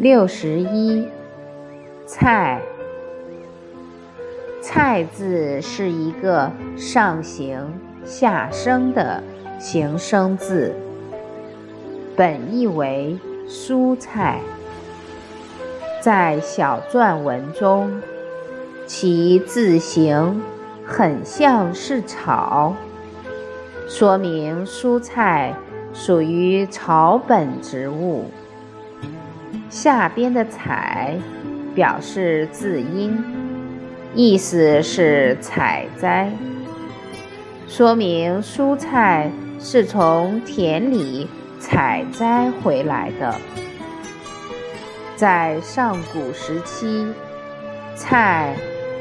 六十一，菜。菜字是一个上行下生的形声字，本意为蔬菜。在小篆文中，其字形很像是草，说明蔬菜属于草本植物。下边的“采”表示字音，意思是采摘，说明蔬菜是从田里采摘回来的。在上古时期，菜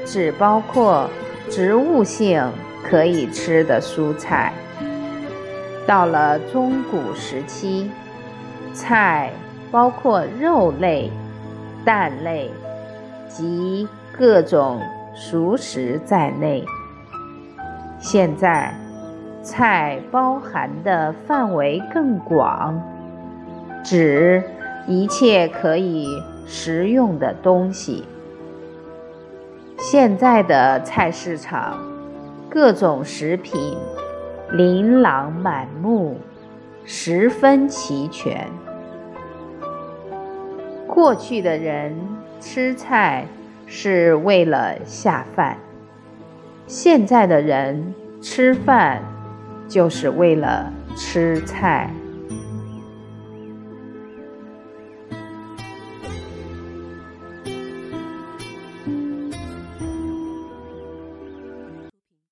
只包括植物性可以吃的蔬菜；到了中古时期，菜。包括肉类、蛋类及各种熟食在内。现在，菜包含的范围更广，指一切可以食用的东西。现在的菜市场，各种食品琳琅满目，十分齐全。过去的人吃菜是为了下饭，现在的人吃饭就是为了吃菜。